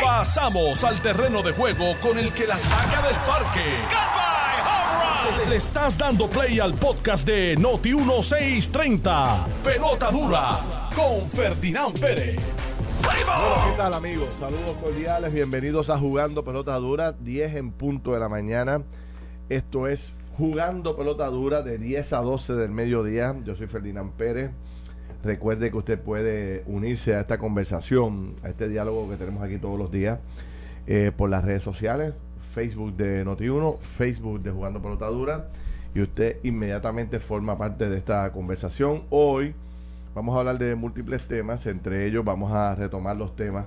Pasamos al terreno de juego con el que la saca del parque. Le estás dando play al podcast de Noti 1630. Pelota dura con Ferdinand Pérez. Bueno, ¿qué tal amigos? Saludos cordiales, bienvenidos a Jugando Pelota Dura, 10 en punto de la mañana. Esto es Jugando Pelota Dura de 10 a 12 del mediodía. Yo soy Ferdinand Pérez. Recuerde que usted puede unirse a esta conversación, a este diálogo que tenemos aquí todos los días eh, por las redes sociales, Facebook de Noti1, Facebook de Jugando Pelota Dura, y usted inmediatamente forma parte de esta conversación. Hoy vamos a hablar de múltiples temas, entre ellos vamos a retomar los temas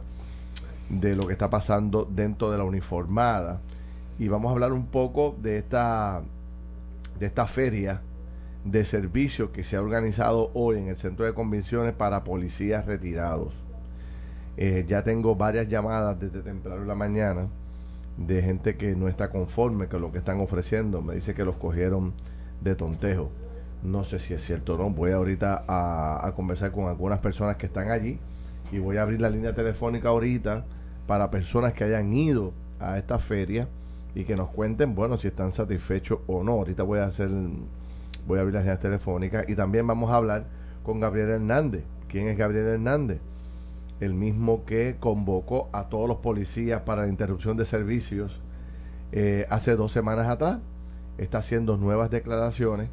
de lo que está pasando dentro de la uniformada y vamos a hablar un poco de esta de esta feria de servicio que se ha organizado hoy en el centro de convenciones para policías retirados. Eh, ya tengo varias llamadas desde temprano en la mañana de gente que no está conforme con lo que están ofreciendo. Me dice que los cogieron de tontejo. No sé si es cierto o no. Voy ahorita a, a conversar con algunas personas que están allí y voy a abrir la línea telefónica ahorita para personas que hayan ido a esta feria y que nos cuenten, bueno, si están satisfechos o no. Ahorita voy a hacer voy a abrir las líneas telefónicas y también vamos a hablar con Gabriel Hernández. ¿Quién es Gabriel Hernández? El mismo que convocó a todos los policías para la interrupción de servicios eh, hace dos semanas atrás. Está haciendo nuevas declaraciones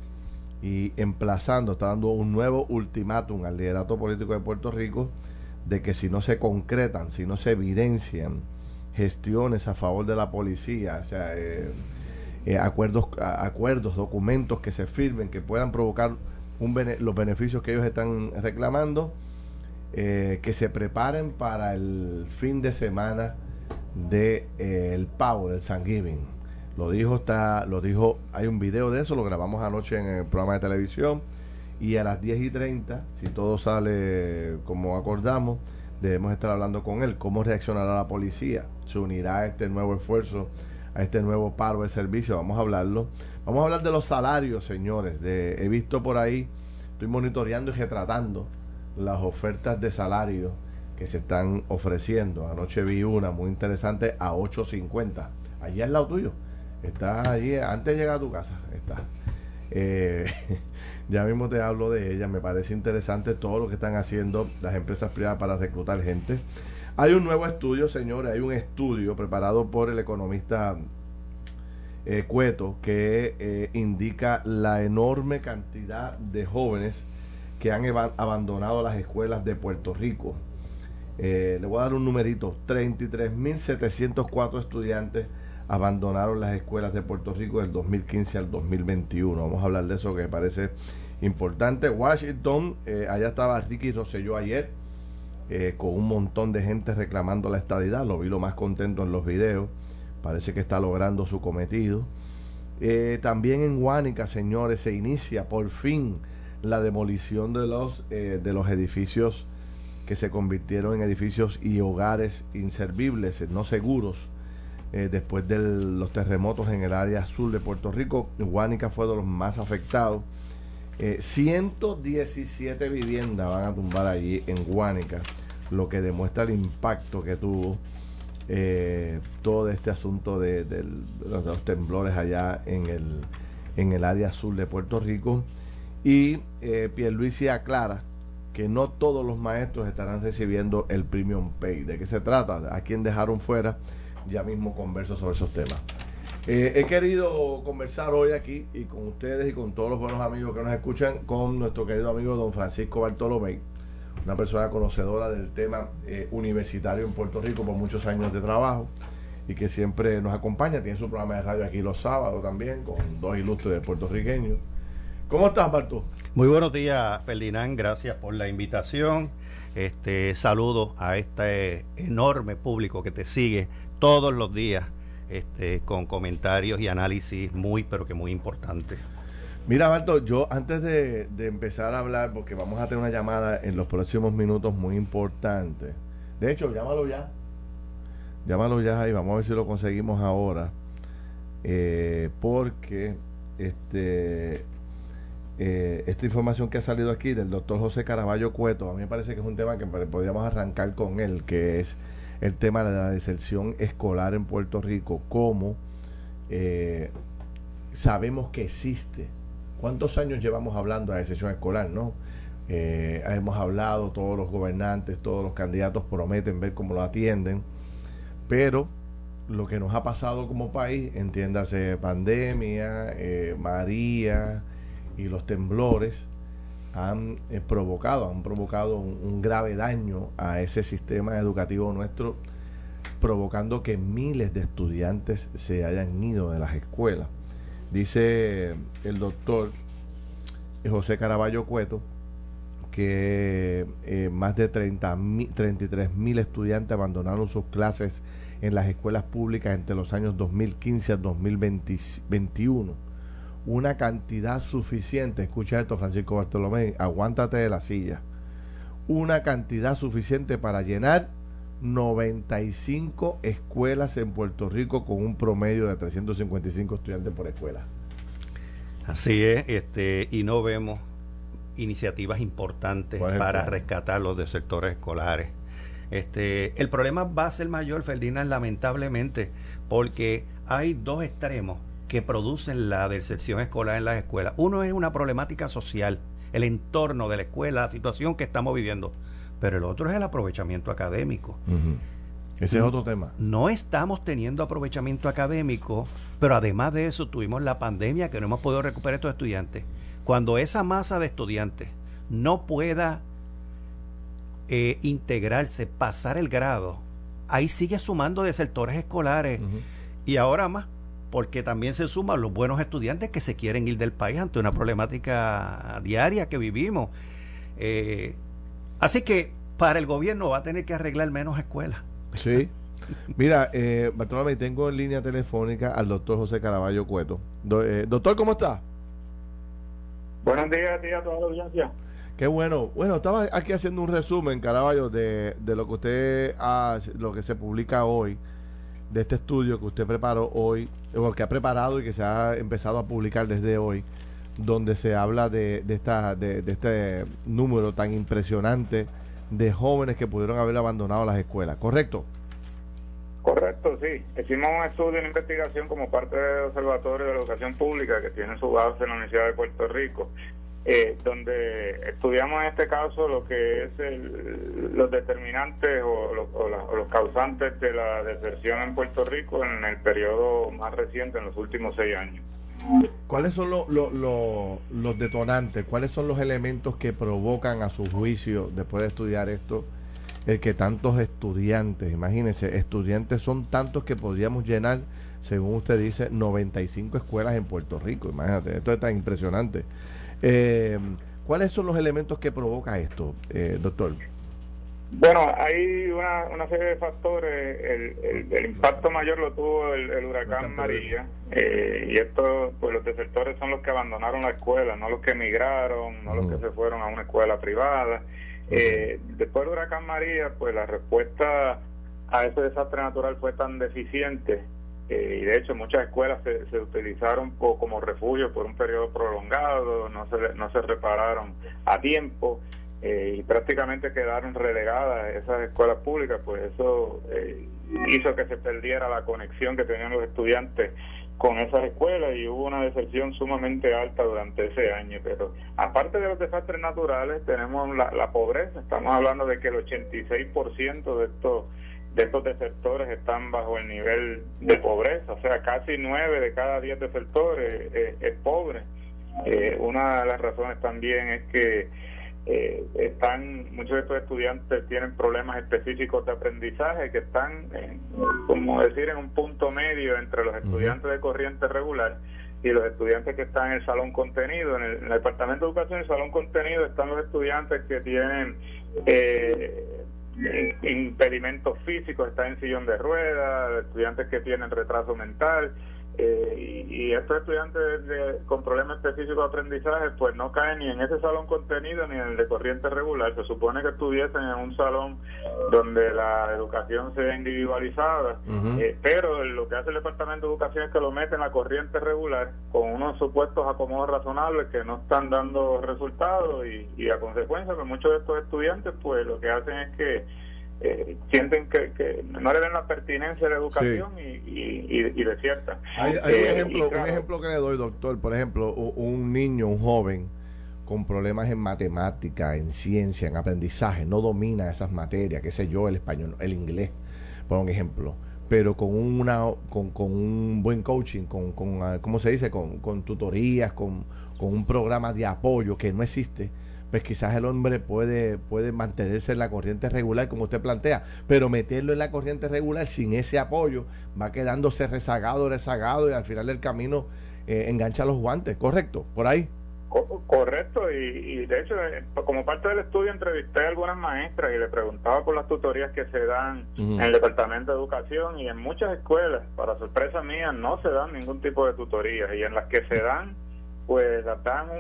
y emplazando, está dando un nuevo ultimátum al liderato político de Puerto Rico de que si no se concretan, si no se evidencian gestiones a favor de la policía, o sea, eh, eh, acuerdos, acuerdos, documentos que se firmen que puedan provocar un los beneficios que ellos están reclamando, eh, que se preparen para el fin de semana de eh, el pavo del Thanksgiving. Lo dijo está, lo dijo, hay un video de eso, lo grabamos anoche en el programa de televisión y a las 10 y 30, si todo sale como acordamos, debemos estar hablando con él, cómo reaccionará la policía, se unirá a este nuevo esfuerzo a este nuevo paro de servicio. Vamos a hablarlo. Vamos a hablar de los salarios, señores. De, he visto por ahí, estoy monitoreando y retratando las ofertas de salario que se están ofreciendo. Anoche vi una muy interesante a 8.50. Allí al lado tuyo. Está allí, antes de llegar a tu casa. Está. Eh, ya mismo te hablo de ella. Me parece interesante todo lo que están haciendo las empresas privadas para reclutar gente. Hay un nuevo estudio, señores, hay un estudio preparado por el economista eh, Cueto que eh, indica la enorme cantidad de jóvenes que han abandonado las escuelas de Puerto Rico. Eh, le voy a dar un numerito, 33.704 estudiantes abandonaron las escuelas de Puerto Rico del 2015 al 2021. Vamos a hablar de eso que parece importante. Washington, allá estaba Ricky Rosselló ayer eh, con un montón de gente reclamando la estadidad. Lo vi lo más contento en los videos. Parece que está logrando su cometido. Eh, también en Guánica, señores, se inicia por fin la demolición de los, eh, de los edificios que se convirtieron en edificios y hogares inservibles, no seguros, después de los terremotos en el área sur de Puerto Rico. Guánica fue de los más afectados. 117 viviendas van a tumbar allí en Guánica lo que demuestra el impacto que tuvo eh, todo este asunto de, los, temblores allá en el, en el área sur de Puerto Rico. Y eh, Pierluisi aclara que no todos los maestros estarán recibiendo el premium pay. ¿De qué se trata? ¿A quién dejaron fuera? Ya mismo converso sobre esos temas. Eh, he querido conversar hoy aquí y con ustedes y con todos los buenos amigos que nos escuchan con nuestro querido amigo don Francisco Bartolomé una persona conocedora del tema eh, universitario en Puerto Rico por muchos años de trabajo y que siempre nos acompaña. Tiene su programa de radio aquí los sábados también con dos ilustres puertorriqueños. ¿Cómo estás, Bartó? Muy buenos días, Ferdinand. Gracias por la invitación. Este saludo a este enorme público que te sigue todos los días este, con comentarios y análisis muy, pero que muy importantes. Mira, Barto, yo antes de, empezar a hablar, porque vamos a tener una llamada en los próximos minutos muy importante. De hecho, llámalo ya. Llámalo ya y vamos a ver si lo conseguimos ahora. Eh, porque este eh, esta información que ha salido aquí del doctor José Caraballo Cueto, a mí me parece que es un tema que podríamos arrancar con él, que es el tema de la deserción escolar en Puerto Rico, cómo eh, sabemos que existe. ¿Cuántos años llevamos hablando de deserción escolar, no? Eh, hemos hablado, todos los gobernantes, todos los candidatos prometen ver cómo lo atienden, pero lo que nos ha pasado como país, entiéndase pandemia, eh, María y los temblores, han eh, provocado, han provocado un, grave daño a ese sistema educativo nuestro, provocando que miles de estudiantes se hayan ido de las escuelas. Dice el doctor José Caraballo Cueto que eh, más de 30, 33 mil estudiantes abandonaron sus clases en las escuelas públicas entre los años 2015 a 2021 una cantidad suficiente, escucha esto Francisco Bartolomé, aguántate de la silla, una cantidad suficiente para llenar 95 escuelas en Puerto Rico con un promedio de 355 estudiantes por escuela. Así es, este, y no vemos iniciativas importantes para rescatar los de sectores escolares. Este, el problema va a ser mayor, Ferdinand, lamentablemente, porque hay dos extremos que producen la deserción escolar en las escuelas. Uno es una problemática social, el entorno de la escuela, la situación que estamos viviendo, pero el otro es el aprovechamiento académico. Ese es otro tema. No estamos teniendo aprovechamiento académico, pero además de eso tuvimos la pandemia que no hemos podido recuperar estos estudiantes. Cuando esa masa de estudiantes no pueda eh, integrarse, pasar el grado, ahí sigue sumando desertores escolares. Y ahora más, porque también se suman los buenos estudiantes que se quieren ir del país ante una problemática diaria que vivimos. Eh, así que para el gobierno va a tener que arreglar menos escuelas. Sí. Mira, eh, Bartolomé, tengo en línea telefónica al doctor José Caraballo Cueto. Eh, doctor, ¿cómo está? Buenos días a a toda la audiencia. Qué bueno. Bueno, estaba aquí haciendo un resumen, Caraballo, de, de lo que usted hace, lo que se publica hoy de este estudio que usted preparó hoy, o que ha preparado y que se ha empezado a publicar desde hoy, donde se habla de, de, esta, de, este número tan impresionante de jóvenes que pudieron haber abandonado las escuelas, ¿correcto? Correcto, sí. Hicimos un estudio, una investigación como parte del Observatorio de la Educación Pública que tiene su base en la Universidad de Puerto Rico eh, donde estudiamos en este caso lo que es los determinantes o, los causantes de la deserción en Puerto Rico en el periodo más reciente, en los últimos seis años. ¿Cuáles son los detonantes? ¿Cuáles son los elementos que provocan a su juicio, después de estudiar esto, el que tantos estudiantes, imagínense, estudiantes son tantos que podríamos llenar, según usted dice, 95 escuelas en Puerto Rico? Imagínate, esto es tan impresionante. Eh, ¿Cuáles son los elementos que provoca esto, eh, doctor? Bueno, hay una, serie de factores. El, impacto mayor lo tuvo el, huracán María. Eh, y esto, pues los desertores son los que abandonaron la escuela, no los que emigraron, no los que se fueron a una escuela privada. Eh, después del huracán María, pues la respuesta a ese desastre natural fue tan deficiente eh, y de hecho muchas escuelas se, utilizaron como refugio por un periodo prolongado, no se, no se repararon a tiempo eh, y prácticamente quedaron relegadas esas escuelas públicas, pues eso eh, hizo que se perdiera la conexión que tenían los estudiantes con esas escuelas y hubo una deserción sumamente alta durante ese año. Pero aparte de los desastres naturales, tenemos la, la pobreza. Estamos hablando de que el 86% de estos de estos desertores están bajo el nivel de pobreza, o sea, casi nueve de cada diez desertores eh, es pobre. Eh, una de las razones también es que eh, están muchos de estos estudiantes tienen problemas específicos de aprendizaje que están, como decir, en un punto medio entre los estudiantes de corriente regular y los estudiantes que están en el salón contenido. En el, en el Departamento de Educación, en el salón contenido, están los estudiantes que tienen eh, impedimentos físicos, están en sillón de ruedas, estudiantes que tienen retraso mental, eh, y, estos estudiantes con problemas específicos de aprendizaje pues no caen ni en ese salón contenido ni en el de corriente regular. Se supone que estuviesen en un salón donde la educación sea individualizada, eh, pero lo que hace el Departamento de Educación es que lo mete en la corriente regular con unos supuestos acomodos razonables que no están dando resultados y, y a consecuencia que muchos de estos estudiantes pues lo que hacen es que eh, sienten que, que, no le den la pertinencia de educación y, y, y, desiertan. Hay, hay un, eh, ejemplo, un ejemplo que le doy, doctor. Por ejemplo, un niño, un joven con problemas en matemática, en ciencia, en aprendizaje, no domina esas materias, qué sé yo, el español, el inglés, por un ejemplo pero con una con, con un buen coaching, con, con ah, ¿cómo se dice? Con, con tutorías, con, con, un programa de apoyo que no existe, pues quizás el hombre puede, puede mantenerse en la corriente regular, como usted plantea, pero meterlo en la corriente regular sin ese apoyo va quedándose rezagado, rezagado y al final del camino eh, engancha los guantes, ¿correcto? Por ahí. Correcto, y, de hecho, eh, como parte del estudio entrevisté a algunas maestras y le preguntaba por las tutorías que se dan en el Departamento de Educación y en muchas escuelas, para sorpresa mía, no se dan ningún tipo de tutorías y en las que se dan pues dan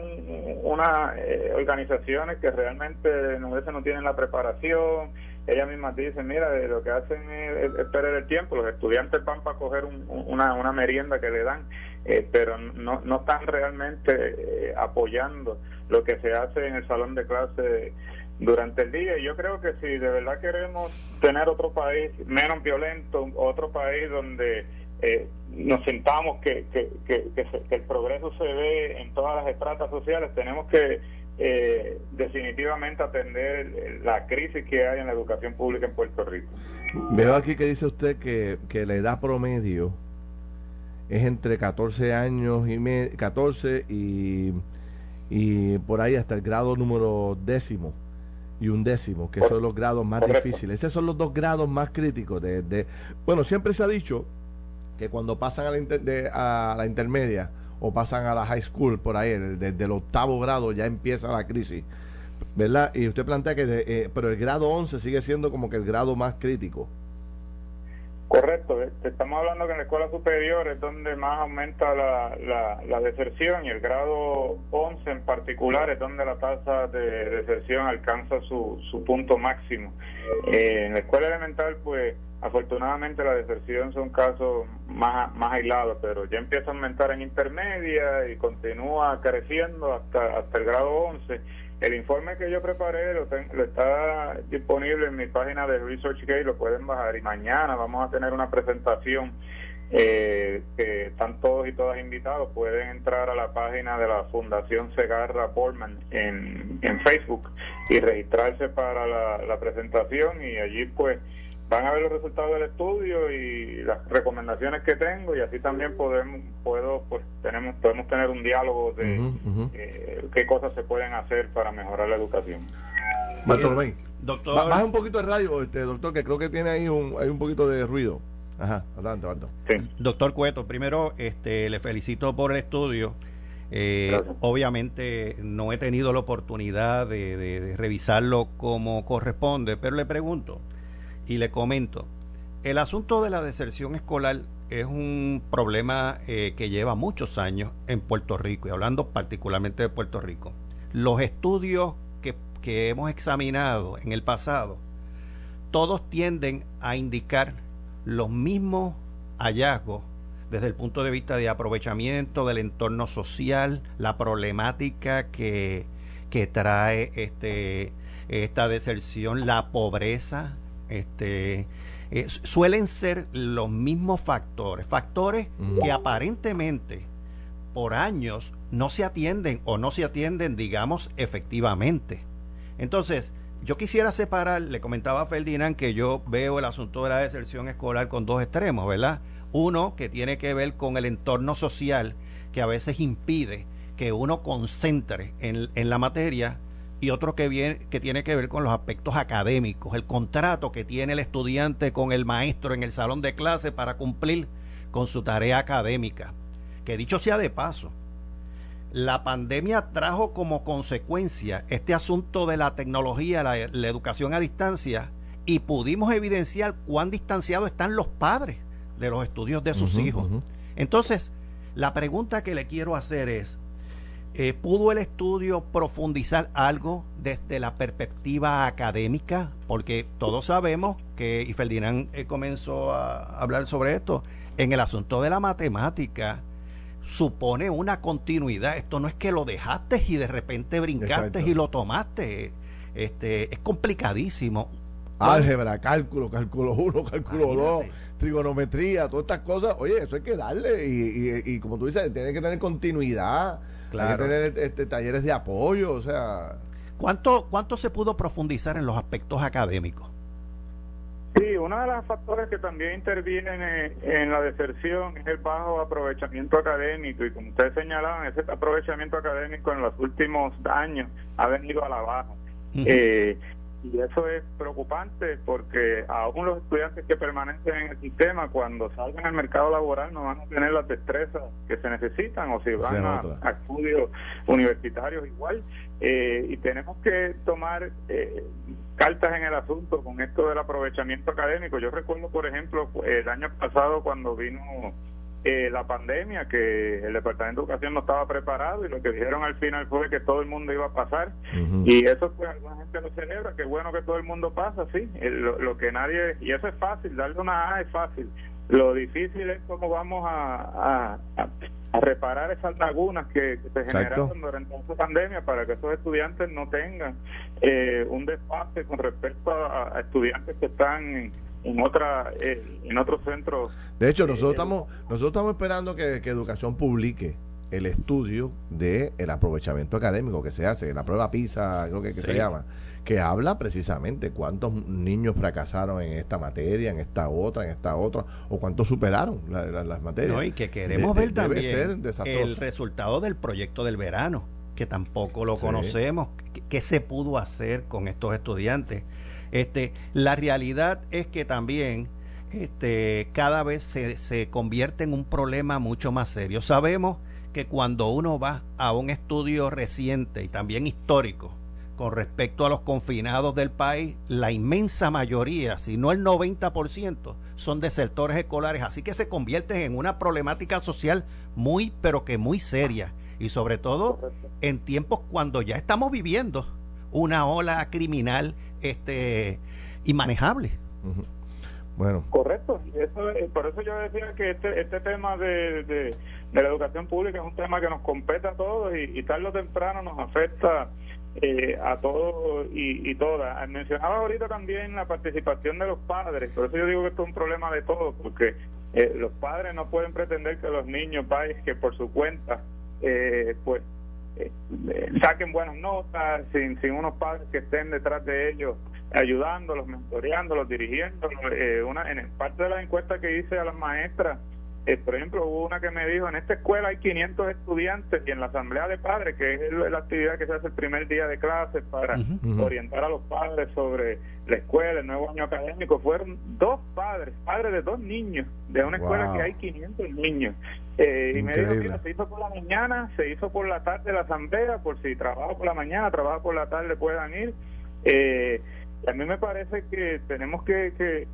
unas eh, organizaciones que realmente no, veces no tienen la preparación. Ellas mismas dicen, mira, lo que hacen es, perder el tiempo. Los estudiantes van para coger una, una merienda que le dan, eh, pero no, no están realmente eh, apoyando lo que se hace en el salón de clase durante el día. Y yo creo que si de verdad queremos tener otro país menos violento, otro país donde eh, nos sintamos que, que, que, el progreso se ve en todas las estratas sociales, tenemos que eh, definitivamente atender la crisis que hay en la educación pública en Puerto Rico. Veo aquí que dice usted que, que la edad promedio es entre 14 años y 14 y, y por ahí hasta el grado número décimo y un décimo, que son los grados más difíciles. Esos son los dos grados más críticos. De, de, bueno, siempre se ha dicho que cuando pasan a la, a la intermedia o pasan a la high school por ahí, desde el octavo grado ya empieza la crisis, ¿verdad? Y usted plantea que, eh, pero el grado 11 sigue siendo como que el grado más crítico. Correcto, eh, estamos hablando que en la escuela superior es donde más aumenta la, la, deserción y el grado 11 en particular es donde la tasa de deserción alcanza su, su punto máximo. Eh, en la escuela elemental, pues afortunadamente la deserción son casos más, más aislados, pero ya empieza a aumentar en intermedia y continúa creciendo hasta, hasta el grado 11 el informe que yo preparé lo, está disponible en mi página de ResearchGate, lo pueden bajar y mañana vamos a tener una presentación eh, que están todos y todas invitados. Pueden entrar a la página de la Fundación Segarra Borman en, en Facebook y registrarse para la presentación y allí pues van a ver los resultados del estudio y las recomendaciones que tengo y así también podemos puedo pues tenemos podemos tener un diálogo de eh, qué cosas se pueden hacer para mejorar la educación. Doctor. baja un poquito el radio este doctor que creo que tiene ahí un hay un poquito de ruido. Ajá adelante, Sí. doctor Cueto primero este le felicito por el estudio. Eh, obviamente no he tenido la oportunidad de revisarlo como corresponde pero le pregunto y le comento, el asunto de la deserción escolar es un problema eh, que lleva muchos años en Puerto Rico, y hablando particularmente de Puerto Rico. Los estudios que, que hemos examinado en el pasado, todos tienden a indicar los mismos hallazgos desde el punto de vista de aprovechamiento del entorno social, la problemática que, que trae este, esta deserción, la pobreza, este, eh, suelen ser los mismos factores, factores que aparentemente por años no se atienden o no se atienden, digamos, efectivamente. Entonces, yo quisiera separar, le comentaba a Ferdinand que yo veo el asunto de la deserción escolar con dos extremos, ¿verdad? Uno que tiene que ver con el entorno social que a veces impide que uno concentre en, en la materia y otro que, viene, que tiene que ver con los aspectos académicos, el contrato que tiene el estudiante con el maestro en el salón de clase para cumplir con su tarea académica. Que dicho sea de paso, la pandemia trajo como consecuencia este asunto de la tecnología, la, educación a distancia, y pudimos evidenciar cuán distanciados están los padres de los estudios de sus hijos. Entonces, la pregunta que le quiero hacer es, eh, ¿Pudo el estudio profundizar algo desde la perspectiva académica? Porque todos sabemos que, y Ferdinand eh, comenzó a hablar sobre esto, en el asunto de la matemática supone una continuidad. Esto no es que lo dejaste y de repente brincaste y lo tomaste. Este, es complicadísimo. Álgebra, cálculo, cálculo 1, cálculo 2, trigonometría, todas estas cosas. Oye, eso hay que darle. Y, y, como tú dices, tiene que tener continuidad. Hay que tener este, talleres de apoyo. O sea. ¿Cuánto, ¿Cuánto se pudo profundizar en los aspectos académicos? Sí, uno de los factores que también intervienen en, la deserción es el bajo aprovechamiento académico y como ustedes señalaban, ese aprovechamiento académico en los últimos años ha venido a la baja. eh, y eso es preocupante porque aún los estudiantes que permanecen en el sistema cuando salgan al mercado laboral no van a tener las destrezas que se necesitan o si van a, estudios universitarios igual. Eh, y tenemos que tomar eh, cartas en el asunto con esto del aprovechamiento académico. Yo recuerdo por ejemplo el año pasado cuando vino eh, la pandemia, que el Departamento de Educación no estaba preparado y lo que dijeron al final fue que todo el mundo iba a pasar. Y eso, pues, alguna gente lo celebra, que bueno que todo el mundo pasa, sí. lo, que nadie. Y eso es fácil, darle una A es fácil. Lo difícil es cómo vamos a, a, reparar esas lagunas que, se generaron durante esa pandemia para que esos estudiantes no tengan eh, un desfase con respecto a, estudiantes que están. En, otra eh, en otro centro de hecho nosotros eh, estamos nosotros estamos esperando que, educación publique el estudio de el aprovechamiento académico que se hace la prueba PISA creo que, se llama que habla precisamente cuántos niños fracasaron en esta materia en esta otra en esta otra o cuántos superaron las materias. No, y que queremos ver también el resultado del proyecto del verano que tampoco lo conocemos qué se pudo hacer con estos estudiantes este, la realidad es que también este, cada vez se, se convierte en un problema mucho más serio. Sabemos que cuando uno va a un estudio reciente y también histórico con respecto a los confinados del país, la inmensa mayoría, si no el 90%, son desertores escolares, así que se convierte en una problemática social muy, pero que muy seria, y sobre todo en tiempos cuando ya estamos viviendo una ola criminal este inmanejable. Bueno. Correcto. Eso, eh, por eso yo decía que este, este tema de, de, la educación pública es un tema que nos compete a todos y, tarde o temprano nos afecta eh, a todos y, y todas. Mencionaba ahorita también la participación de los padres, por eso yo digo que esto es un problema de todos, porque eh, los padres no pueden pretender que los niños vayan que por su cuenta pues eh, saquen buenas notas, sin, sin unos padres que estén detrás de ellos ayudándolos, mentoreándolos, dirigiéndolos. Eh, una, en parte de la encuesta que hice a las maestras, eh, por ejemplo, hubo una que me dijo, en esta escuela hay 500 estudiantes y en la asamblea de padres, que es la actividad que se hace el primer día de clase para orientar a los padres sobre la escuela, el nuevo año académico, fueron dos padres, padres de dos niños, de una escuela que hay 500 niños. Eh, y me dijo, mira, se hizo por la mañana, se hizo por la tarde la asamblea, por si trabaja por la mañana, trabaja por la tarde puedan ir. Eh, a mí me parece que tenemos que,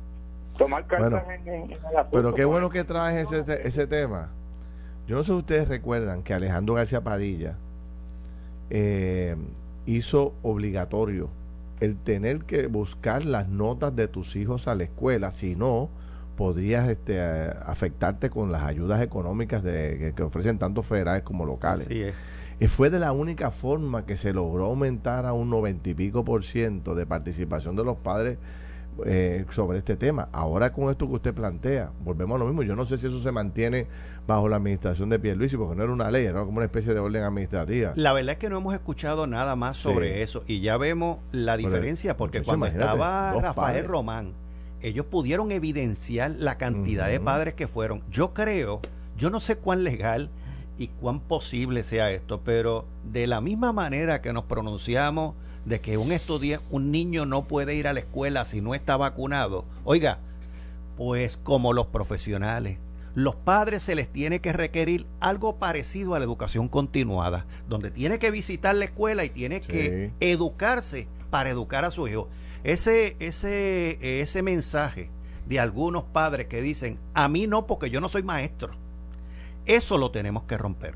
tomar cartas en, Pero qué bueno que traes ese, ese tema. Yo no sé si ustedes recuerdan que Alejandro García Padilla eh, hizo obligatorio el tener que buscar las notas de tus hijos a la escuela, si no, podrías este, afectarte con las ayudas económicas de, que, ofrecen tanto federales como locales. Y fue de la única forma que se logró aumentar a un noventa y pico por ciento de participación de los padres eh, sobre este tema. Ahora con esto que usted plantea, volvemos a lo mismo. Yo no sé si eso se mantiene bajo la administración de Pierluisi, porque no era una ley, era como una especie de orden administrativa. La verdad es que no hemos escuchado nada más sobre eso y ya vemos la diferencia, porque cuando estaba Rafael Román, ellos pudieron evidenciar la cantidad de padres que fueron. Yo creo, yo no sé cuán legal y cuán posible sea esto, pero de la misma manera que nos pronunciamos de que un estudiante, un niño no puede ir a la escuela si no está vacunado, oiga, pues como los profesionales, los padres se les tiene que requerir algo parecido a la educación continuada, donde tiene que visitar la escuela y tiene que educarse para educar a su hijo. Ese, ese, ese mensaje de algunos padres que dicen, a mí no porque yo no soy maestro, eso lo tenemos que romper.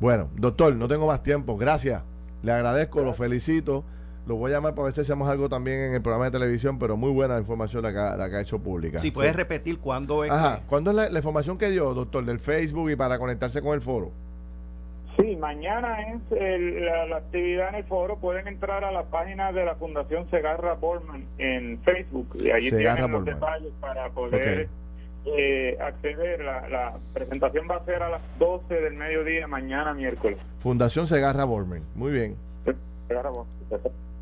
Bueno, doctor, no tengo más tiempo. Gracias. Le agradezco, lo felicito. Lo voy a llamar para ver si hacemos algo también en el programa de televisión, pero muy buena información la que, la que ha hecho pública. Si puedes repetir cuándo es. Ajá, ¿cuándo es la, información que dio, doctor, del Facebook y para conectarse con el foro? Sí, mañana es la, actividad en el foro. Pueden entrar a la página de la Fundación Segarra Borman en Facebook y ahí tienen los detalles para poder eh, acceder. La, la, presentación va a ser a las 12 del mediodía mañana miércoles. Fundación Segarra Borman. Muy bien. Segarra Borman.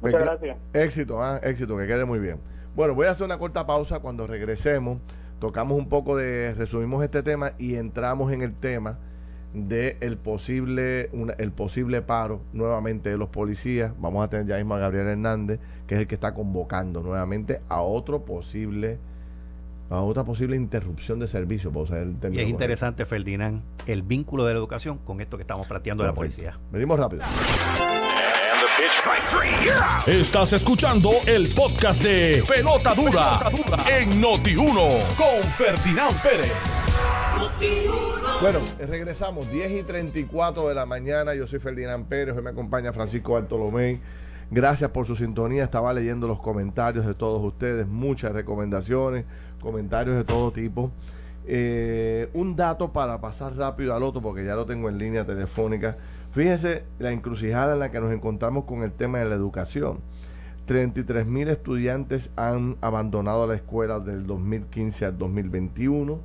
Muchas gracias. Éxito, ah, éxito, que quede muy bien. Bueno, voy a hacer una corta pausa. Cuando regresemos, tocamos un poco de, resumimos este tema y entramos en el tema de el posible, el posible paro nuevamente de los policías. Vamos a tener ya mismo a Gabriel Hernández, que es el que está convocando nuevamente a otro posible a otra posible interrupción de servicio. y es interesante, Ferdinand, el vínculo de la educación con esto que estamos planteando de la policía. Venimos rápido. Estás escuchando el podcast de Pelota Dura, en Noti1 con Ferdinand Pérez. Bueno, regresamos 10 y 34 de la mañana. Yo soy Ferdinand Pérez, hoy me acompaña Francisco Bartolomé. Gracias por su sintonía. Estaba leyendo los comentarios de todos ustedes, muchas recomendaciones, comentarios de todo tipo. Eh, un dato para pasar rápido al otro, porque ya lo tengo en línea telefónica. Fíjense la encrucijada en la que nos encontramos con el tema de la educación. 33 mil estudiantes han abandonado la escuela del 2015 al 2021.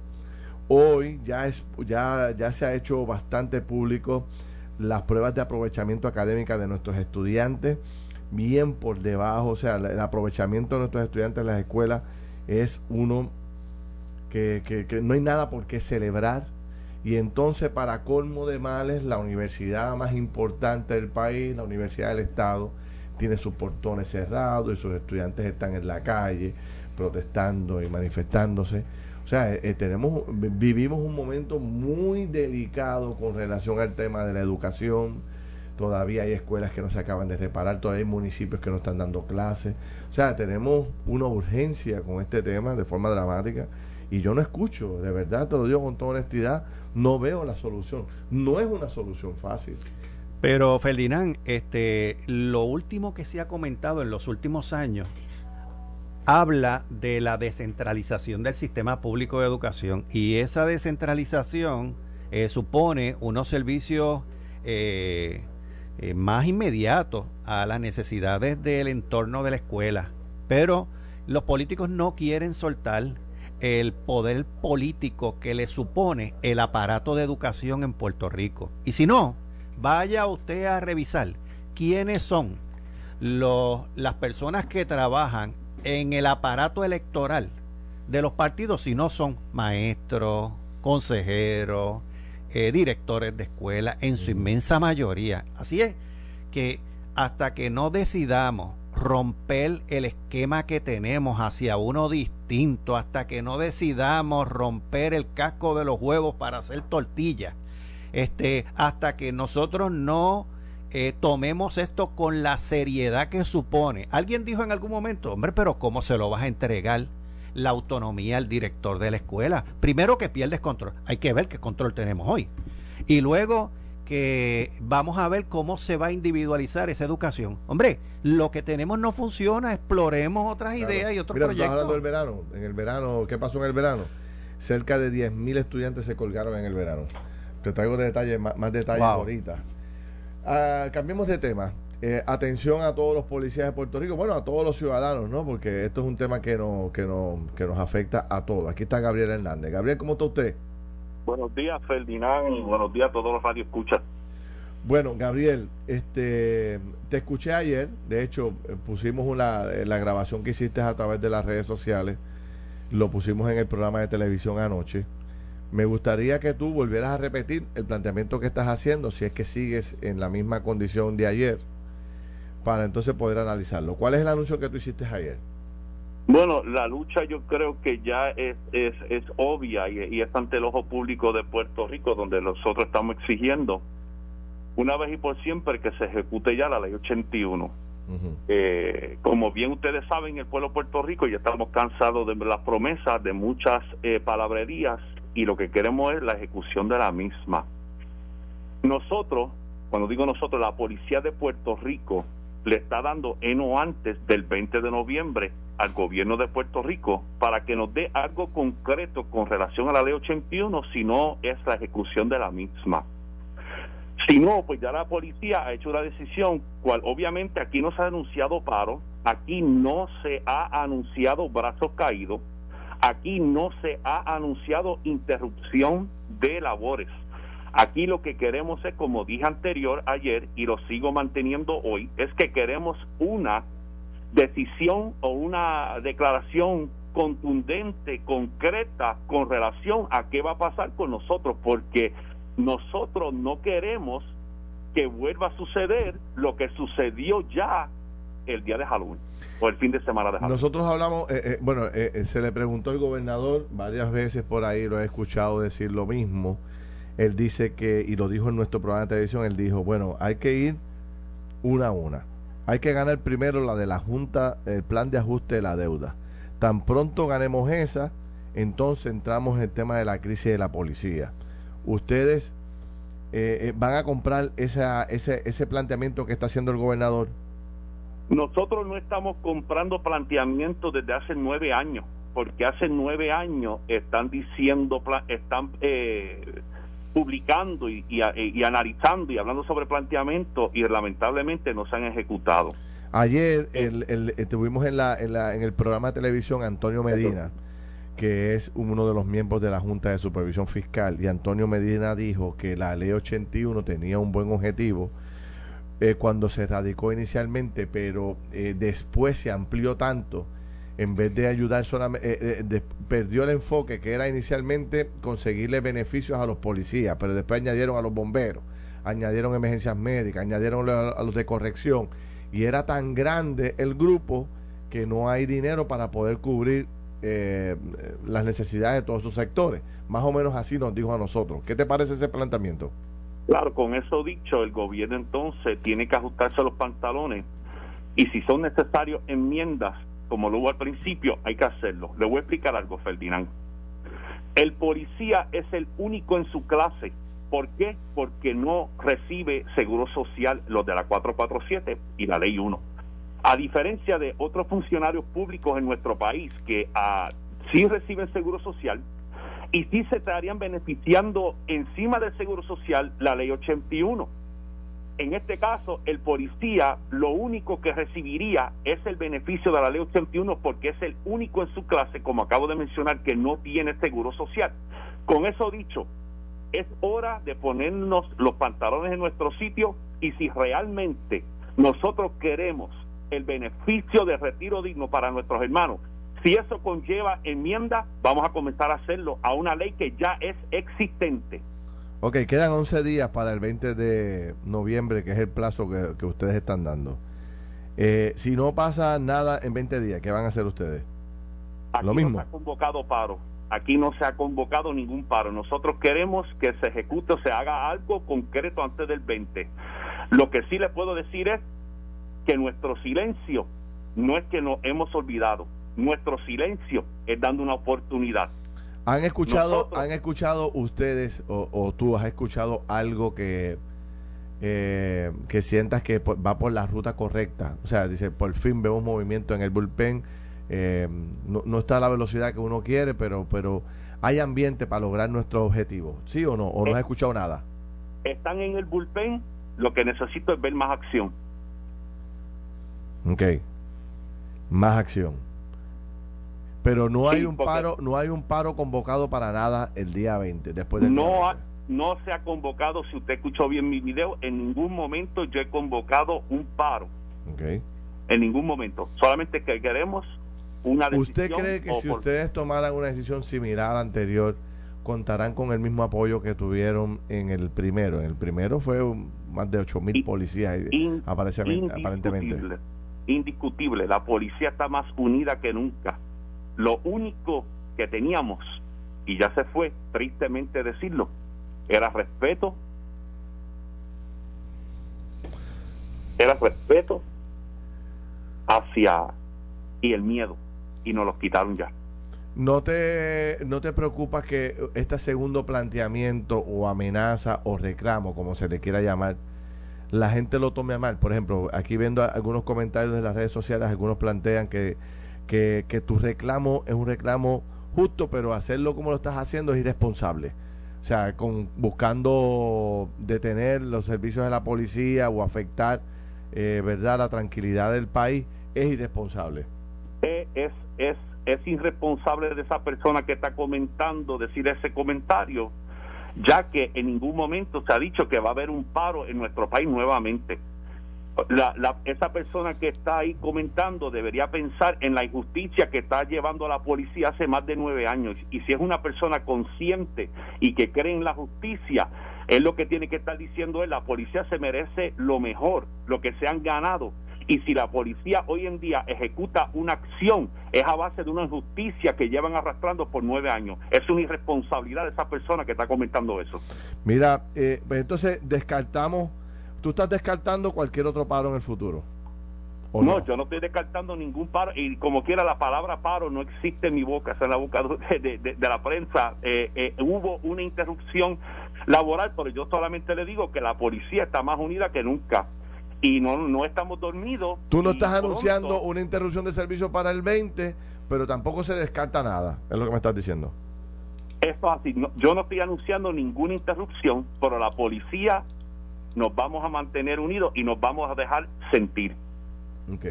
Hoy ya, es, ya, ya se ha hecho bastante público las pruebas de aprovechamiento académica de nuestros estudiantes, bien por debajo, o sea, el aprovechamiento de nuestros estudiantes en las escuelas es uno que, que no hay nada por qué celebrar y entonces, para colmo de males, la universidad más importante del país, la Universidad del Estado, tiene sus portones cerrados y sus estudiantes están en la calle protestando y manifestándose. O sea, eh, tenemos, vivimos un momento muy delicado con relación al tema de la educación. Todavía hay escuelas que no se acaban de reparar, todavía hay municipios que no están dando clases. O sea, tenemos una urgencia con este tema de forma dramática y yo no escucho, de verdad te lo digo con toda honestidad, no veo la solución. No es una solución fácil. Pero Ferdinand, este, lo último que se ha comentado en los últimos años habla de la descentralización del sistema público de educación y esa descentralización eh, supone unos servicios eh, eh, más inmediatos a las necesidades del entorno de la escuela. Pero los políticos no quieren soltar el poder político que le supone el aparato de educación en Puerto Rico. Y si no, vaya usted a revisar quiénes son los, las personas que trabajan en el aparato electoral de los partidos, si no son maestros, consejeros, eh, directores de escuela, en su inmensa mayoría. Así es que hasta que no decidamos romper el esquema que tenemos hacia uno distinto hasta que no decidamos romper el casco de los huevos para hacer tortillas. Este, hasta que nosotros no eh, tomemos esto con la seriedad que supone. Alguien dijo en algún momento, hombre, pero ¿cómo se lo vas a entregar la autonomía al director de la escuela? Primero que pierdes control. Hay que ver qué control tenemos hoy. Y luego que vamos a ver cómo se va a individualizar esa educación. Hombre, lo que tenemos no funciona, exploremos otras ideas y otros Mira, proyectos. hablando del verano, en el verano, ¿qué pasó en el verano? Cerca de 10.000 estudiantes se colgaron en el verano. Te traigo detalles, más, detalles ahorita. Ah, cambiemos de tema. Eh, atención a todos los policías de Puerto Rico, bueno, a todos los ciudadanos, ¿no? Porque esto es un tema que, no, que, no, que nos afecta a todos. Aquí está Gabriel Hernández. Gabriel, ¿cómo está usted? Buenos días, Ferdinand, y buenos días a todos los radio escuchas. Bueno, Gabriel, este, te escuché ayer, de hecho eh, pusimos una, eh, la grabación que hiciste a través de las redes sociales, lo pusimos en el programa de televisión anoche. Me gustaría que tú volvieras a repetir el planteamiento que estás haciendo, si es que sigues en la misma condición de ayer, para entonces poder analizarlo. ¿Cuál es el anuncio que tú hiciste ayer? Bueno, la lucha yo creo que ya es, es, es obvia y, es ante el ojo público de Puerto Rico donde nosotros estamos exigiendo una vez y por siempre que se ejecute ya la ley 81. eh, como bien ustedes saben, el pueblo de Puerto Rico ya estamos cansados de las promesas, de muchas eh, palabrerías y lo que queremos es la ejecución de la misma. Nosotros, cuando digo nosotros, la policía de Puerto Rico le está dando eno antes del 20 de noviembre al gobierno de Puerto Rico para que nos dé algo concreto con relación a la ley 81, si no es la ejecución de la misma. Si no, pues ya la policía ha hecho una decisión, cual obviamente aquí no se ha anunciado paro, aquí no se ha anunciado brazos caídos, aquí no se ha anunciado interrupción de labores. Aquí lo que queremos es, como dije anterior ayer y lo sigo manteniendo hoy, es que queremos una decisión o una declaración contundente, concreta, con relación a qué va a pasar con nosotros, porque nosotros no queremos que vuelva a suceder lo que sucedió ya el día de Halloween o el fin de semana de Halloween. Nosotros hablamos, eh, eh, bueno, eh, se le preguntó al gobernador varias veces por ahí, lo he escuchado decir lo mismo. Él dice que, y lo dijo en nuestro programa de televisión, él dijo, bueno, hay que ir una a una. Hay que ganar primero la de la Junta, el plan de ajuste de la deuda. Tan pronto ganemos esa, entonces entramos en el tema de la crisis de la policía. Ustedes eh, van a comprar esa, ese, ese planteamiento que está haciendo el gobernador. Nosotros no estamos comprando planteamientos desde hace nueve años, porque hace nueve años están diciendo, están eh, publicando y, y, analizando y hablando sobre planteamientos y lamentablemente no se han ejecutado. Ayer el, el, estuvimos en, la, en, la, en el programa de televisión Antonio Medina, que es uno de los miembros de la Junta de Supervisión Fiscal, y Antonio Medina dijo que la ley 81 tenía un buen objetivo eh, cuando se radicó inicialmente, pero eh, después se amplió tanto en vez de ayudar solamente, eh, perdió el enfoque que era inicialmente conseguirle beneficios a los policías, pero después añadieron a los bomberos, añadieron emergencias médicas, añadieron a los de corrección, y era tan grande el grupo que no hay dinero para poder cubrir eh, las necesidades de todos esos sectores. Más o menos así nos dijo a nosotros. ¿Qué te parece ese planteamiento? Claro, con eso dicho, el gobierno entonces tiene que ajustarse a los pantalones y si son necesarios enmiendas como lo hubo al principio, hay que hacerlo. Le voy a explicar algo, Ferdinand. El policía es el único en su clase. ¿Por qué? Porque no recibe seguro social los de la 447 y la ley 1. A diferencia de otros funcionarios públicos en nuestro país que ah, sí reciben seguro social y sí se estarían beneficiando encima del seguro social la ley 81 en este caso, el policía lo único que recibiría es el beneficio de la ley 81 porque es el único en su clase, como acabo de mencionar, que no tiene seguro social. Con eso dicho, es hora de ponernos los pantalones en nuestro sitio y si realmente nosotros queremos el beneficio de retiro digno para nuestros hermanos, si eso conlleva enmienda, vamos a comenzar a hacerlo a una ley que ya es existente. Ok, quedan 11 días para el 20 de noviembre, que es el plazo que, ustedes están dando. Eh, si no pasa nada en 20 días, ¿qué van a hacer ustedes? Aquí Lo mismo. No se ha convocado paro. Aquí no se ha convocado ningún paro. Nosotros queremos que se ejecute o se haga algo concreto antes del 20. Lo que sí les puedo decir es que nuestro silencio no es que nos hemos olvidado. Nuestro silencio es dando una oportunidad. ¿Han escuchado, ¿han escuchado ustedes o, tú has escuchado algo que, eh, que sientas que va por la ruta correcta? O sea, dice, por fin vemos movimiento en el bullpen. Eh, no, está a la velocidad que uno quiere, pero, pero hay ambiente para lograr nuestro objetivo. ¿Sí o no? ¿O no has escuchado nada? Están en el bullpen. Lo que necesito es ver más acción. Ok. Más acción. Pero no hay un paro, no hay un paro convocado para nada el día 20, después del No no se ha convocado, si usted escuchó bien mi video, en ningún momento yo he convocado un paro. Okay. En ningún momento. Solamente que queremos una decisión. ¿Usted cree que si ustedes tomaran una decisión similar a la anterior, contarán con el mismo apoyo que tuvieron en el primero? En el primero fue más de 8 mil policías, aparentemente. Indiscutible, indiscutible. La policía está más unida que nunca lo único que teníamos, y ya se fue, tristemente decirlo, era respeto. Era respeto hacia y el miedo y nos los quitaron ya. ¿No te, ¿No te preocupa que este segundo planteamiento o amenaza o reclamo, como se le quiera llamar, la gente lo tome a mal? Por ejemplo, aquí viendo algunos comentarios de las redes sociales, algunos plantean que que, tu reclamo es un reclamo justo, pero hacerlo como lo estás haciendo es irresponsable. O sea, con, buscando detener los servicios de la policía o afectar, eh, ¿verdad?, la tranquilidad del país, es irresponsable. Eh, es, es, es irresponsable de esa persona que está comentando decir ese comentario, ya que en ningún momento se ha dicho que va a haber un paro en nuestro país nuevamente la, esa persona que está ahí comentando debería pensar en la injusticia que está llevando a la policía hace más de nueve años. Y si es una persona consciente y que cree en la justicia, es lo que tiene que estar diciendo él, la policía se merece lo mejor, lo que se han ganado. Y si la policía hoy en día ejecuta una acción, es a base de una injusticia que llevan arrastrando por nueve años. Es una irresponsabilidad de esa persona que está comentando eso. Mira, eh, pues entonces descartamos ¿Tú estás descartando cualquier otro paro en el futuro? No, yo no estoy descartando ningún paro y como quiera la palabra paro no existe en mi boca, es en la boca de, la prensa. Eh, eh, hubo una interrupción laboral, pero yo solamente le digo que la policía está más unida que nunca y no, no estamos dormidos. Tú no estás anunciando una interrupción de servicio para el 20, pero tampoco se descarta nada, es lo que me estás diciendo. Es fácil, yo no estoy anunciando ninguna interrupción, pero la policía nos vamos a mantener unidos y nos vamos a dejar sentir. Ok.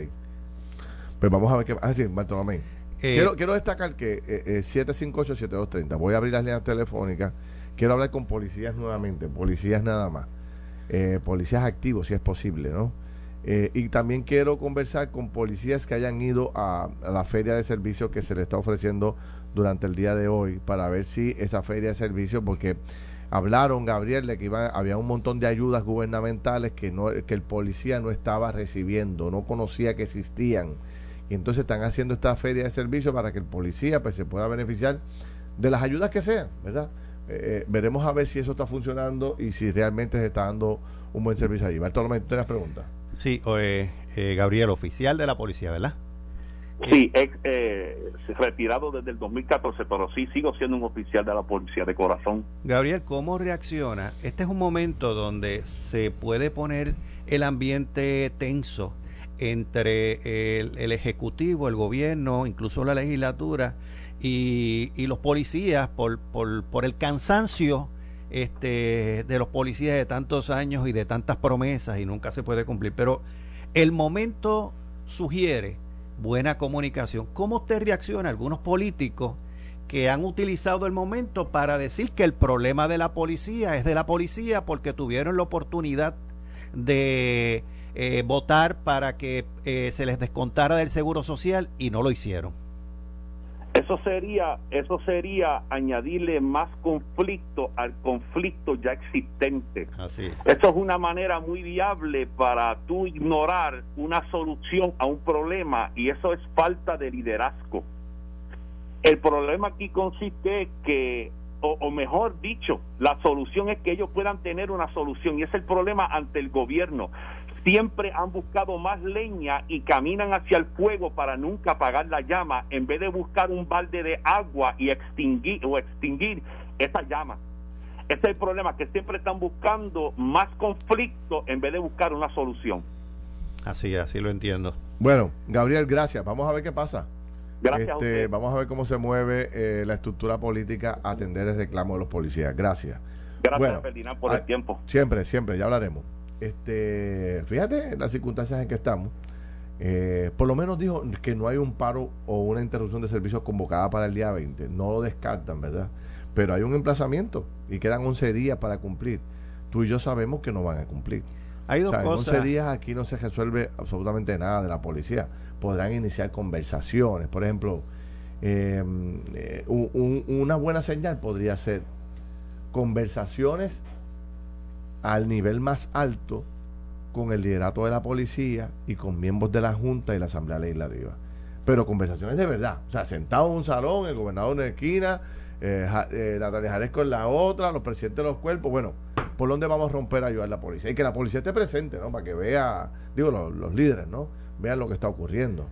Pues vamos a ver qué. Ah, sí, Bartolomé. Eh, quiero, quiero destacar que eh, 758-7230, eh, voy a abrir las líneas telefónicas. Quiero hablar con policías nuevamente, policías nada más. Eh, policías activos, si es posible, ¿no? y también quiero conversar con policías que hayan ido a, a, la feria de servicios que se le está ofreciendo durante el día de hoy para ver si esa feria de servicios, porque hablaron, Gabriel, de que iba, había un montón de ayudas gubernamentales que, no, que el policía no estaba recibiendo, no conocía que existían. Y entonces están haciendo esta feria de servicios para que el policía pues, se pueda beneficiar de las ayudas que sean, ¿verdad? Eh, eh, veremos a ver si eso está funcionando y si realmente se está dando un buen servicio allí. Bartolomé, ¿tú tienes preguntas? Sí, eh, Gabriel, oficial de la policía, ¿verdad? Sí, ex, eh, retirado desde el 2014, pero sí sigo siendo un oficial de la policía de corazón. Gabriel, ¿cómo reacciona? Este es un momento donde se puede poner el ambiente tenso entre el, Ejecutivo, el gobierno, incluso la legislatura y, los policías por, por, por el cansancio este, de los policías de tantos años y de tantas promesas y nunca se puede cumplir. Pero el momento sugiere buena comunicación. ¿Cómo usted reacciona a algunos políticos que han utilizado el momento para decir que el problema de la policía es de la policía porque tuvieron la oportunidad de eh, votar para que eh, se les descontara del seguro social y no lo hicieron? Eso sería, eso sería añadirle más conflicto al conflicto ya existente. Así. Eso es una manera muy viable para tú ignorar una solución a un problema y eso es falta de liderazgo. El problema aquí consiste en que, o, o mejor dicho, la solución es que ellos puedan tener una solución y es el problema ante el gobierno siempre han buscado más leña y caminan hacia el fuego para nunca apagar la llama en vez de buscar un balde de agua y extinguir o extinguir esa llama. Ese es el problema, que siempre están buscando más conflicto en vez de buscar una solución. Así, así lo entiendo. Bueno, Gabriel, gracias. Vamos a ver qué pasa. Gracias. Este, vamos a ver cómo se mueve eh, la estructura política a atender el reclamo de los policías. Gracias. Gracias, Ferdinand, por el ah, tiempo. Siempre, siempre, ya hablaremos. Este, fíjate las circunstancias en que estamos. Eh, por lo menos dijo que no hay un paro o una interrupción de servicios convocada para el día 20. No lo descartan, ¿verdad? Pero hay un emplazamiento y quedan 11 días para cumplir. Tú y yo sabemos que no van a cumplir. Hay dos En 11 días aquí no se resuelve absolutamente nada de la policía. Podrán iniciar conversaciones. Por ejemplo, em, eh, una buena señal podría ser conversaciones al nivel más alto con el liderato de la policía y con miembros de la Junta y la Asamblea Legislativa. Pero conversaciones de verdad. O sea, sentado en un salón, el gobernador en la esquina, eh, eh, Natalia en la otra, los presidentes de los cuerpos. Bueno, ¿por dónde vamos a romper a ayudar a la policía? Y que la policía esté presente, ¿no? Para que vea, digo, los, líderes, ¿no? Vean lo que está ocurriendo.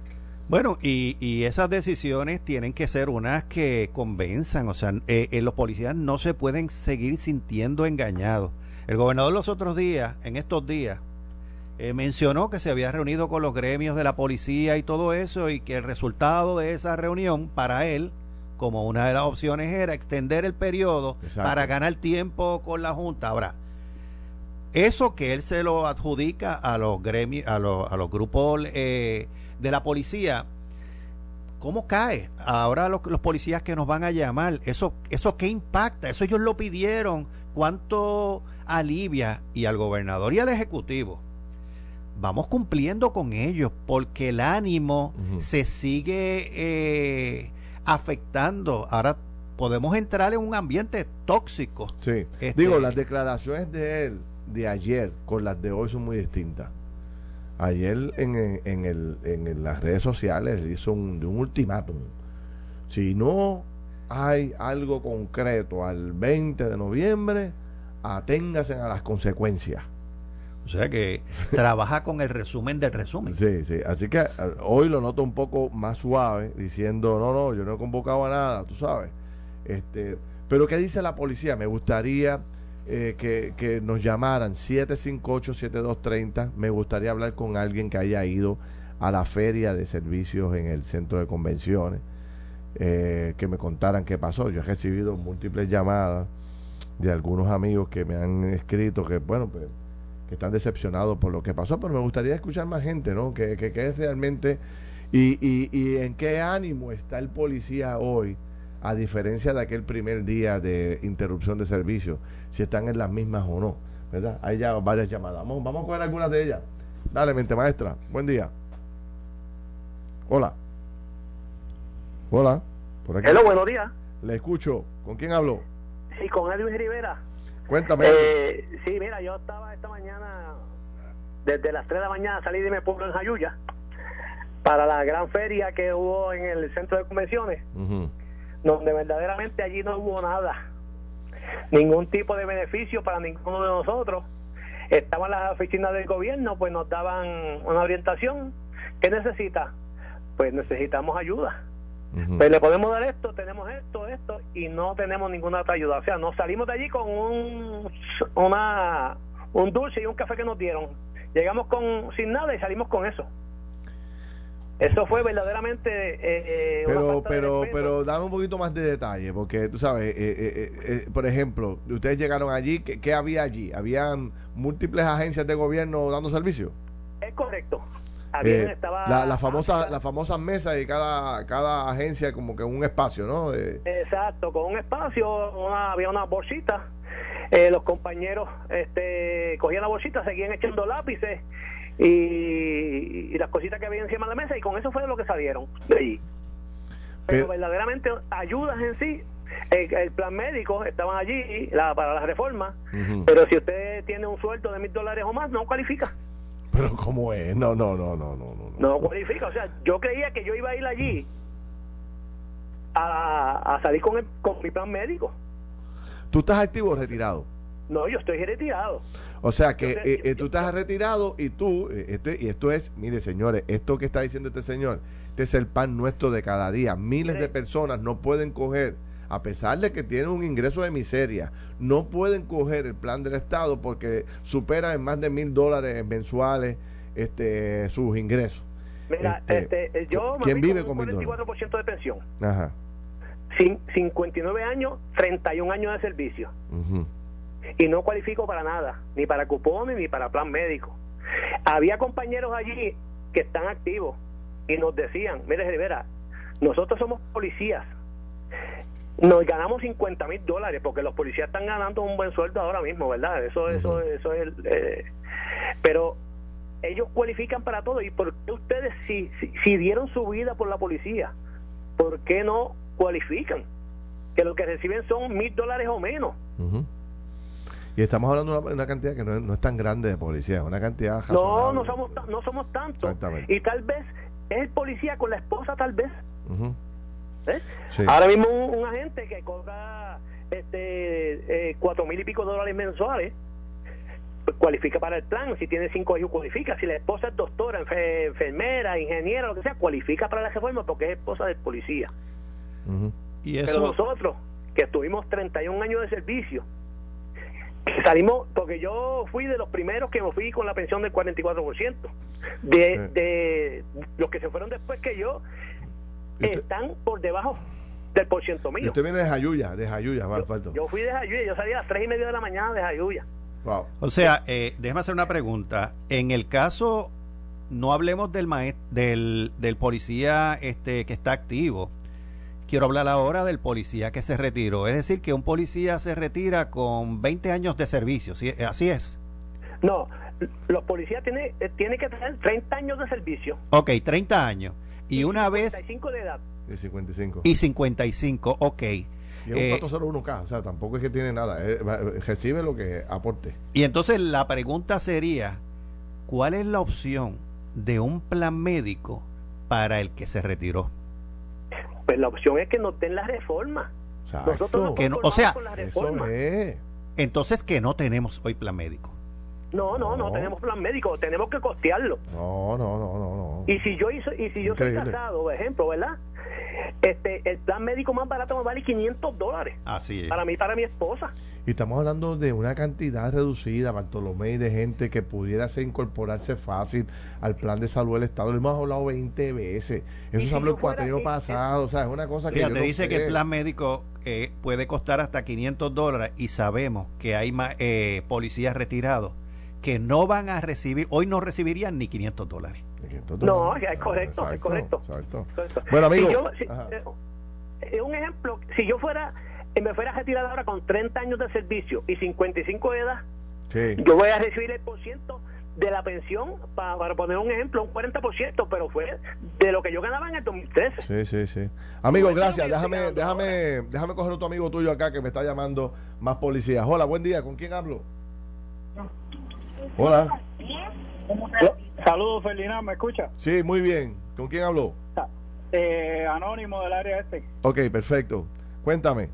Bueno, y, y, esas decisiones tienen que ser unas que convenzan, o sea, eh, los policías no se pueden seguir sintiendo engañados. El gobernador los otros días, en estos días, eh, mencionó que se había reunido con los gremios de la policía y todo eso y que el resultado de esa reunión para él como una de las opciones era extender el periodo para ganar tiempo con la Junta. Ahora, eso que él se lo adjudica a los gremios, a los, a los grupos eh, de la policía, ¿cómo cae? Ahora los, los, policías que nos van a llamar, eso, eso qué impacta, eso ellos lo pidieron, cuánto alivia y al gobernador y al ejecutivo. Vamos cumpliendo con ellos porque el ánimo se sigue eh, afectando. Ahora podemos entrar en un ambiente tóxico. Sí. Este, Digo, las declaraciones de él de ayer con las de hoy son muy distintas. Ayer en, en, el, en las redes sociales hizo un, un ultimátum. Si no hay algo concreto al 20 de noviembre, aténgase a las consecuencias. O sea que trabaja con el resumen del resumen. Sí, sí. Así que eh, hoy lo noto un poco más suave, diciendo, no, no, yo no he convocado a nada, tú sabes. Este, pero ¿qué dice la policía? Me gustaría eh, que, que, nos llamaran 758-7230. Me gustaría hablar con alguien que haya ido a la feria de servicios en el centro de convenciones, eh, que me contaran qué pasó. Yo he recibido múltiples llamadas de algunos amigos que me han escrito que, bueno, pues están decepcionados por lo que pasó, pero me gustaría escuchar más gente, ¿no? Que, que, es realmente y, y, y, en qué ánimo está el policía hoy, a diferencia de aquel primer día de interrupción de servicio, si están en las mismas o no, ¿verdad? Hay ya varias llamadas. Vamos, vamos a coger algunas de ellas. Dale, mente maestra. Buen día. Hola. Hola. Por aquí. Hello, buenos días. Le escucho. ¿Con quién hablo? Sí, con Edwin Rivera. Cuéntame. Eh, sí, mira, yo estaba esta mañana, desde las 3 de la mañana salí de mi pueblo en Jayuya para la gran feria que hubo en el centro de convenciones, donde verdaderamente allí no hubo nada, ningún tipo de beneficio para ninguno de nosotros. Estaban las oficinas del gobierno, pues nos daban una orientación. ¿Qué necesita? Pues necesitamos ayuda pues le podemos dar esto, tenemos esto, esto, y no tenemos ninguna otra ayuda. O sea, nos salimos de allí con un, una, un dulce y un café que nos dieron. Llegamos con sin nada y salimos con eso. Eso fue verdaderamente. Eh, eh pero, pero, pero dame un poquito más de detalle, porque tú sabes, eh, eh, por ejemplo, ustedes llegaron allí, ¿qué, ¿qué, había allí? ¿Habían múltiples agencias de gobierno dando servicio? Es correcto. Eh, la, la, famosa la famosa mesa y cada cada agencia como que un espacio no exacto con un espacio había una bolsita eh, los compañeros este cogían la bolsita seguían echando lápices y, las cositas que había encima de la mesa y con eso fue lo que salieron de allí. Pero, verdaderamente ayudas en sí el, plan médico estaban allí la, para la reforma pero si usted tiene un sueldo de mil dólares o más no califica pero ¿cómo es? No, no, no, no, no. No, no cualifica. O sea, yo creía que yo iba a ir allí a, a salir con, el, con mi plan médico. ¿Tú estás activo o retirado? No, yo estoy retirado. O sea que eh, eh, tú estás retirado y tú, eh, y esto es, mire señores, esto que está diciendo este señor, este es el pan nuestro de cada día. Miles de personas no pueden coger a pesar de que tienen un ingreso de miseria, no pueden coger el plan del Estado porque supera en más de mil dólares mensuales este, sus ingresos. Mira, este, este yo ¿quién vive con, 44% de pensión. Ajá. 59 años, 31 años de servicio. Y no cualifico para nada, ni para cupones ni para plan médico. Había compañeros allí que están activos y nos decían, mire Rivera, nosotros somos policías, nos ganamos 50 mil dólares porque los policías están ganando un buen sueldo ahora mismo, ¿verdad? Eso, eso, eso es. Eh, pero ellos cualifican para todo. ¿Y por qué ustedes, si, si, dieron su vida por la policía, por qué no cualifican? Que lo que reciben son mil dólares o menos. Y estamos hablando de una, cantidad que no es, tan grande de policía, una cantidad. No, no somos, no somos tantos. Y tal vez es el policía con la esposa, tal vez. ¿Eh? Ahora mismo un, agente que cobra este eh, cuatro mil y pico dólares mensuales pues cualifica para el plan. Si tiene cinco hijos, cualifica. Si la esposa es doctora, enfermera, ingeniera, lo que sea, cualifica para la reforma porque es esposa del policía. ¿Y eso? Pero nosotros, que estuvimos 31 años de servicio, salimos, porque yo fui de los primeros que me fui con la pensión del 44%. De, de los que se fueron después que yo, están por debajo del por ciento mío. usted viene de Jayuya, de Jayuya, va, yo, yo, fui de Jayuya, yo salí a las tres y media de la mañana de Jayuya. Wow. O sea, eh, déjame hacer una pregunta. En el caso, no hablemos del, del, del policía este, que está activo. Quiero hablar ahora del policía que se retiró. Es decir, que un policía se retira con 20 años de servicio. ¿sí? ¿Así es? No, los policías tienen, eh, tiene que tener 30 años de servicio. Ok, 30 años. Y, una vez... 55 de edad. Y 55. Y 55, ok. Y es un 401K, eh, o sea, tampoco es que tiene nada, eh, recibe lo que aporte. Y entonces la pregunta sería, ¿cuál es la opción de un plan médico para el que se retiró? Pues la opción es que nos den la reforma. Nosotros que no, o sea, entonces que no tenemos hoy plan médico. No, no, no, tenemos plan médico, tenemos que costearlo. No, no, no, no, no. Y si yo hizo, y si yo soy casado, por ejemplo, ¿verdad? Este, el plan médico más barato me vale 500 dólares. Así es. Para mí, para mi esposa. Y estamos hablando de una cantidad reducida, Bartolomé, de gente que pudiera incorporarse fácil al plan de salud del Estado. Lo hemos hablado 20 veces. Eso se habló el cuatrino pasado. o sea, es una cosa que. Fíjate, dice que el plan médico eh, puede costar hasta 500 dólares y sabemos que hay más, eh, policías retirados que no van a recibir, hoy no recibirían ni 500 dólares. No, es correcto, es correcto. Bueno, amigo. Eh, un ejemplo, si yo fuera, eh, me fuera retirado ahora con 30 años de servicio y 55 de edad, yo voy a recibir el por ciento de la pensión, para, poner un ejemplo, un 40%, pero fue de lo que yo ganaba en el 2013. Sí, sí, sí. Amigo, gracias. Déjame, déjame, déjame coger otro amigo tuyo acá que me está llamando más policías. Hola, buen día. ¿Con quién hablo? Hola. Saludos, Ferdinand, ¿me escucha? Sí, muy bien. ¿Con quién habló? Eh, anónimo del área este. Ok, perfecto. Cuéntame.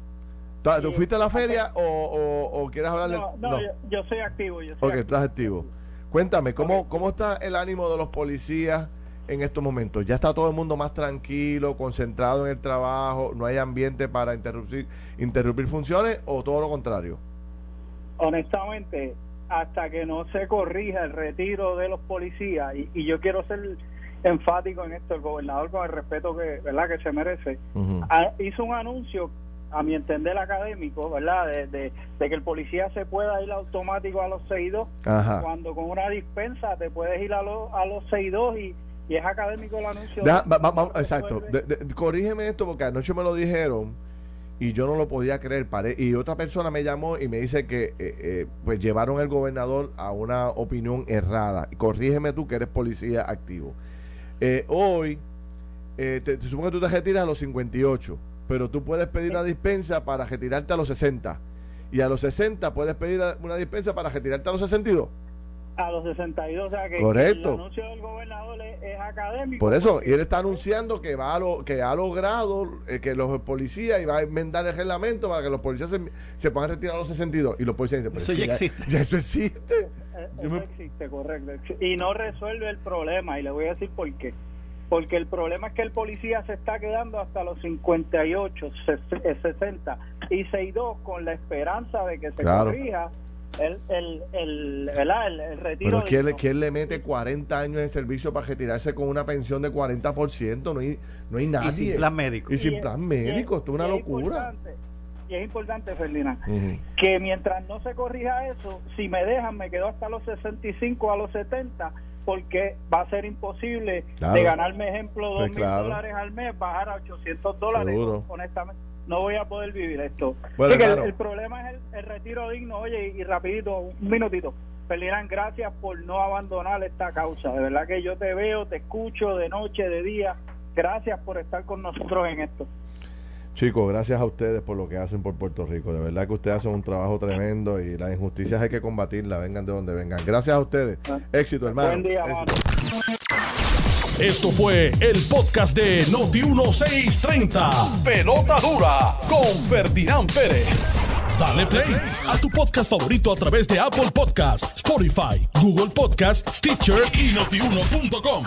¿Tú fuiste a la feria o, quieres hablarle? No, no, Yo, soy activo. Yo ok, estás activo. Cuéntame, ¿cómo, ¿cómo está el ánimo de los policías en estos momentos? ¿Ya está todo el mundo más tranquilo, concentrado en el trabajo? ¿No hay ambiente para interrumpir, interrumpir funciones o todo lo contrario? Honestamente, hasta que no se corrija el retiro de los policías, y, yo quiero ser enfático en esto, el gobernador con el respeto que, ¿verdad? que se merece, hizo un anuncio, a mi entender académico, ¿verdad? De, que el policía se pueda ir automático a los 6-2, cuando con una dispensa te puedes ir a, los a los 6-2 y, y es académico el anuncio. exacto, corrígeme esto porque anoche me lo dijeron y yo no lo podía creer. y otra persona me llamó y me dice que eh, eh, pues llevaron al gobernador a una opinión errada. Corrígeme tú que eres policía activo. Eh, hoy, te, supongo que tú te retiras a los 58, pero tú puedes pedir una dispensa para retirarte a los 60. Y a los 60 puedes pedir una dispensa para retirarte a los 62 a los 62, o sea que Correcto. el anuncio del gobernador es, académico. Por eso, y él está anunciando que va a lo, que ha logrado eh, que los policías y va a enmendar el reglamento para que los policías se, puedan retirar a los 62 y los policías dicen, eso ya, existe. Ya eso existe. Eh, eso existe, correcto. Y no resuelve el problema y le voy a decir por qué. Porque el problema es que el policía se está quedando hasta los 58, 60 y 62 con la esperanza de que se corrija el, el, el, el, retiro. Pero ¿quién, le mete 40 años de servicio para retirarse con una pensión de 40%? No hay, no hay nadie. Y sin plan médico. Y sin plan médico, esto es una locura. Y es importante, Ferdinand, que mientras no se corrija eso, si me dejan, me quedo hasta los 65, a los 70, porque va a ser imposible de ganarme, ejemplo, 2 pues mil dólares al mes, bajar a 800 dólares, honestamente no voy a poder vivir esto. el, problema es el, retiro digno. Oye, y, rapidito, un minutito. Ferdinand, gracias por no abandonar esta causa. De verdad que yo te veo, te escucho de noche, de día. Gracias por estar con nosotros en esto. Chicos, gracias a ustedes por lo que hacen por Puerto Rico. De verdad que ustedes hacen un trabajo tremendo y las injusticias hay que combatirlas, vengan de donde vengan. Gracias a ustedes. Ah. Éxito, hermano. Buen día, esto fue el podcast de Noti1630. Pelota dura con Ferdinand Pérez. Dale play a tu podcast favorito a través de Apple Podcasts, Spotify, Google Podcasts, Stitcher y notiuno.com.